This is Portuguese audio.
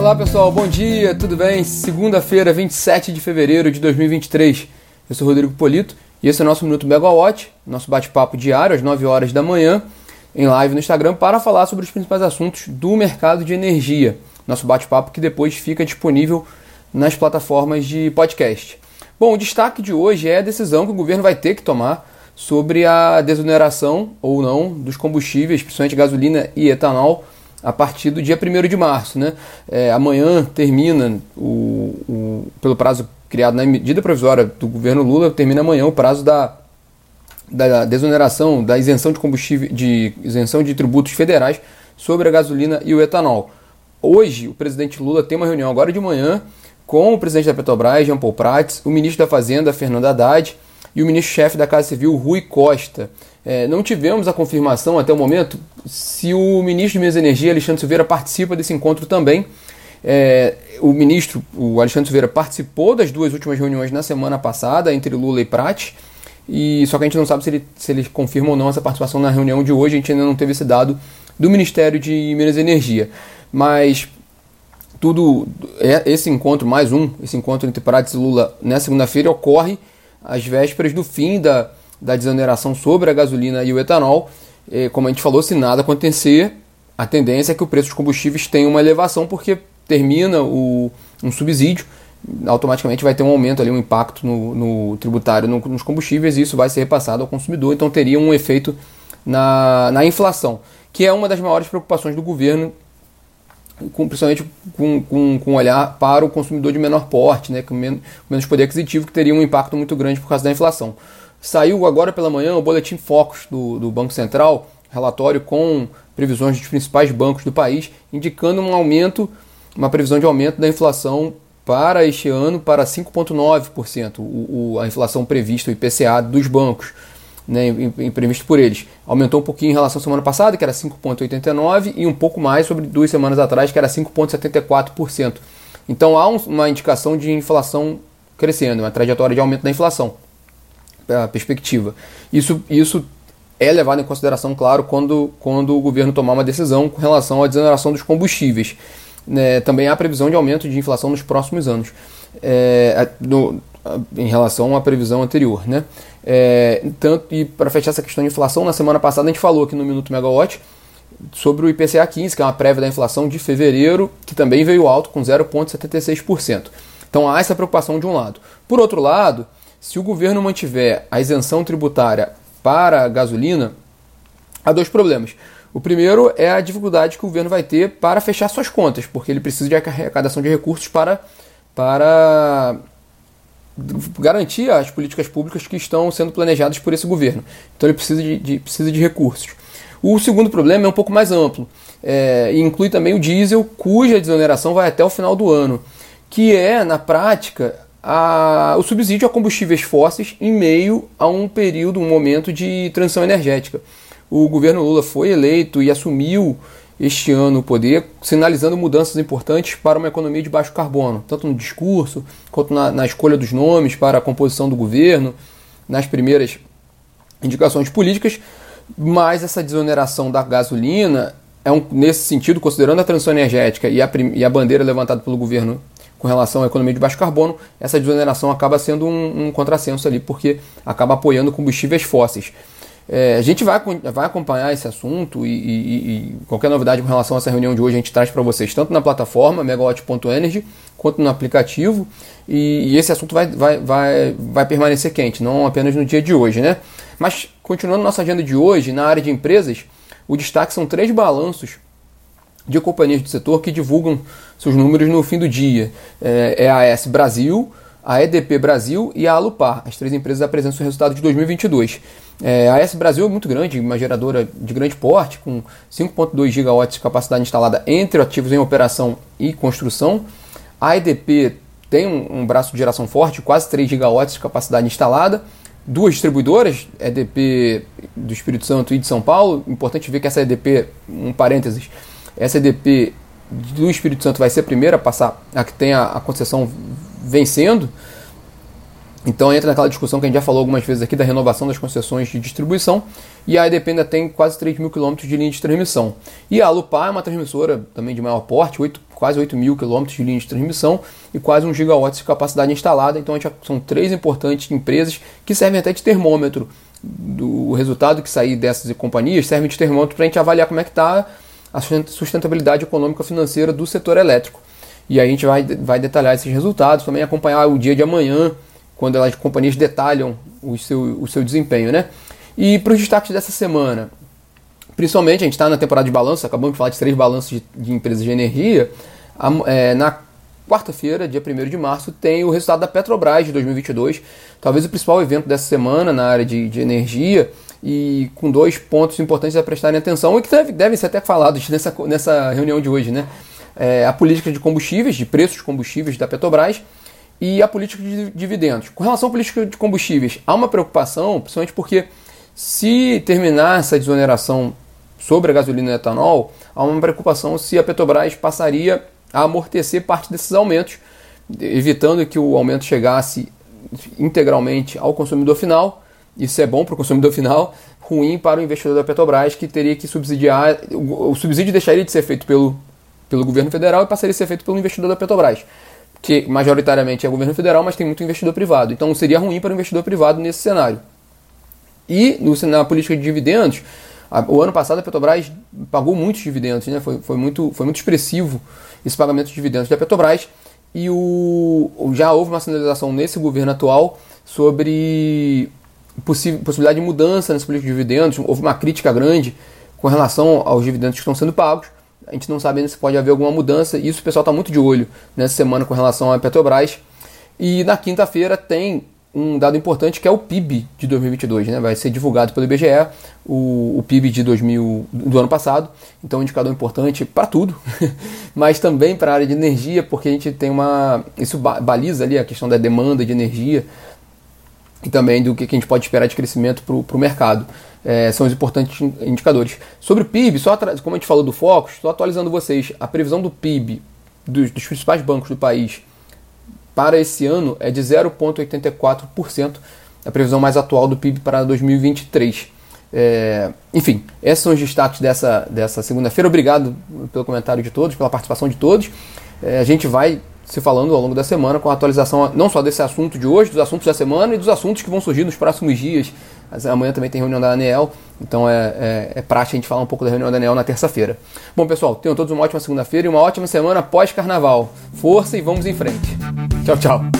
Olá pessoal, bom dia, tudo bem? Segunda-feira, 27 de fevereiro de 2023. Eu sou Rodrigo Polito e esse é o nosso Minuto Megawatt, nosso bate-papo diário às 9 horas da manhã, em live no Instagram, para falar sobre os principais assuntos do mercado de energia. Nosso bate-papo que depois fica disponível nas plataformas de podcast. Bom, o destaque de hoje é a decisão que o governo vai ter que tomar sobre a desoneração ou não dos combustíveis, principalmente gasolina e etanol, a partir do dia 1 de março. Né? É, amanhã termina, o, o, pelo prazo criado na medida provisória do governo Lula, termina amanhã o prazo da, da desoneração, da isenção de combustível, de isenção de tributos federais sobre a gasolina e o etanol. Hoje, o presidente Lula tem uma reunião agora de manhã com o presidente da Petrobras, Jean Paul Prats, o ministro da Fazenda, Fernando Haddad, e o ministro-chefe da Casa Civil, Rui Costa. É, não tivemos a confirmação até o momento se o ministro de Minas e Energia, Alexandre Silveira, participa desse encontro também. É, o ministro, o Alexandre Silveira, participou das duas últimas reuniões na semana passada entre Lula e Prats, e só que a gente não sabe se ele, se ele confirma ou não essa participação na reunião de hoje, a gente ainda não teve esse dado do Ministério de Minas e Energia. Mas tudo, é, esse encontro, mais um, esse encontro entre Prats e Lula nessa segunda-feira ocorre às vésperas do fim da, da desoneração sobre a gasolina e o etanol. E, como a gente falou, se nada acontecer, a tendência é que o preço dos combustíveis tenha uma elevação, porque termina o, um subsídio, automaticamente vai ter um aumento ali, um impacto no, no tributário no, nos combustíveis e isso vai ser repassado ao consumidor, então teria um efeito na, na inflação, que é uma das maiores preocupações do governo com, principalmente com, com, com olhar para o consumidor de menor porte, né, com menos poder aquisitivo, que teria um impacto muito grande por causa da inflação. Saiu agora pela manhã o boletim Focus do, do Banco Central, relatório com previsões dos principais bancos do país, indicando um aumento, uma previsão de aumento da inflação para este ano para 5,9%, o, o, a inflação prevista, o IPCA dos bancos né, previsto por eles. Aumentou um pouquinho em relação à semana passada, que era 5,89%, e um pouco mais sobre duas semanas atrás, que era 5,74%. Então há um, uma indicação de inflação crescendo, uma trajetória de aumento da inflação, a perspectiva. Isso, isso é levado em consideração, claro, quando, quando o governo tomar uma decisão com relação à desoneração dos combustíveis. Né, também há previsão de aumento de inflação nos próximos anos. É, no, em relação à previsão anterior. Né? É, tanto, e para fechar essa questão de inflação, na semana passada a gente falou aqui no Minuto Megawatt sobre o IPCA 15, que é uma prévia da inflação de fevereiro, que também veio alto com 0,76%. Então há essa preocupação de um lado. Por outro lado, se o governo mantiver a isenção tributária para a gasolina, há dois problemas. O primeiro é a dificuldade que o governo vai ter para fechar suas contas, porque ele precisa de arrecadação de recursos para, para garantir as políticas públicas que estão sendo planejadas por esse governo. Então ele precisa de, de precisa de recursos. O segundo problema é um pouco mais amplo é, e inclui também o diesel, cuja desoneração vai até o final do ano, que é, na prática, a, o subsídio a combustíveis fósseis em meio a um período, um momento de transição energética. O governo Lula foi eleito e assumiu este ano o poder, sinalizando mudanças importantes para uma economia de baixo carbono, tanto no discurso quanto na, na escolha dos nomes para a composição do governo, nas primeiras indicações políticas, mas essa desoneração da gasolina é um, nesse sentido, considerando a transição energética e a, e a bandeira levantada pelo governo com relação à economia de baixo carbono, essa desoneração acaba sendo um, um contrassenso ali, porque acaba apoiando combustíveis fósseis. É, a gente vai, vai acompanhar esse assunto e, e, e, qualquer novidade com relação a essa reunião de hoje a gente traz para vocês, tanto na plataforma megawatt.energy quanto no aplicativo. E, e, esse assunto vai, vai, vai, vai permanecer quente, não apenas no dia de hoje. Né? Mas, continuando nossa agenda de hoje, na área de empresas, o destaque são três balanços de companhias do setor que divulgam seus números no fim do dia. É, é a AS Brasil, a EDP Brasil e a Alupar. As três empresas apresentam o resultado de 2022. É, a S Brasil é muito grande, uma geradora de grande porte, com 5,2 gigawatts de capacidade instalada entre ativos em operação e construção. A EDP tem um, um braço de geração forte, quase 3 gigawatts de capacidade instalada. Duas distribuidoras, EDP do Espírito Santo e de São Paulo. Importante ver que essa EDP, um parênteses, essa EDP do Espírito Santo vai ser a primeira a passar, a que tem a, a concessão vencendo. Então entra naquela discussão que a gente já falou algumas vezes aqui da renovação das concessões de distribuição e a EDP ainda tem quase 3 mil quilômetros de linha de transmissão. E a Alupar é uma transmissora também de maior porte, 8, quase 8 mil quilômetros de linha de transmissão e quase 1 gigawatt de capacidade instalada. Então são três importantes empresas que servem até de termômetro. Do resultado que sair dessas companhias serve de termômetro para a gente avaliar como é que está a sustentabilidade econômica financeira do setor elétrico. E aí a gente vai, vai detalhar esses resultados, também acompanhar o dia de amanhã, quando as companhias detalham o seu, o seu desempenho. Né? E para os destaques dessa semana, Principalmente, a gente está na temporada de balanço, acabamos de falar de três balanços de, de empresas de energia. A, é, na quarta-feira, dia 1 de março, tem o resultado da Petrobras de 2022, talvez o principal evento dessa semana na área de, de energia, e com dois pontos importantes a prestarem atenção e que deve, devem ser até falados nessa, nessa reunião de hoje. Né? É, a política de combustíveis, de preços de combustíveis da Petrobras, e a política de dividendos. Com relação à política de combustíveis, há uma preocupação, principalmente porque se terminar essa desoneração sobre a gasolina e etanol, há uma preocupação se a Petrobras passaria a amortecer parte desses aumentos, evitando que o aumento chegasse integralmente ao consumidor final. Isso é bom para o consumidor final, ruim para o investidor da Petrobras, que teria que subsidiar. O subsídio deixaria de ser feito pelo, pelo governo federal e passaria a ser feito pelo investidor da Petrobras, que majoritariamente é o governo federal, mas tem muito investidor privado. Então seria ruim para o investidor privado nesse cenário. E no, na política de dividendos, o ano passado a Petrobras pagou muitos dividendos, né? foi, foi, muito, foi muito expressivo esse pagamento de dividendos da Petrobras. E o, já houve uma sinalização nesse governo atual sobre possibilidade de mudança nessa política de dividendos. Houve uma crítica grande com relação aos dividendos que estão sendo pagos. A gente não sabe ainda se pode haver alguma mudança. Isso o pessoal está muito de olho nessa semana com relação à Petrobras. E na quinta-feira tem um dado importante que é o PIB de 2022, né? Vai ser divulgado pelo IBGE o, o PIB de 2000 do ano passado, então um indicador importante para tudo, mas também para a área de energia, porque a gente tem uma isso baliza ali a questão da demanda de energia e também do que a gente pode esperar de crescimento para o mercado. É, são os importantes indicadores. Sobre o PIB, só como a gente falou do Focus, estou atualizando vocês. A previsão do PIB dos, dos principais bancos do país para esse ano é de 0,84%, a previsão mais atual do PIB para 2023. É, enfim, esses são os destaques dessa, dessa segunda-feira. Obrigado pelo comentário de todos, pela participação de todos. É, a gente vai se falando ao longo da semana com a atualização não só desse assunto de hoje, dos assuntos da semana e dos assuntos que vão surgir nos próximos dias. Amanhã também tem reunião da ANEL, então é, é, é prática a gente falar um pouco da reunião da ANEL na terça-feira. Bom, pessoal, tenham todos uma ótima segunda-feira e uma ótima semana pós-carnaval. Força e vamos em frente. Tchau, tchau.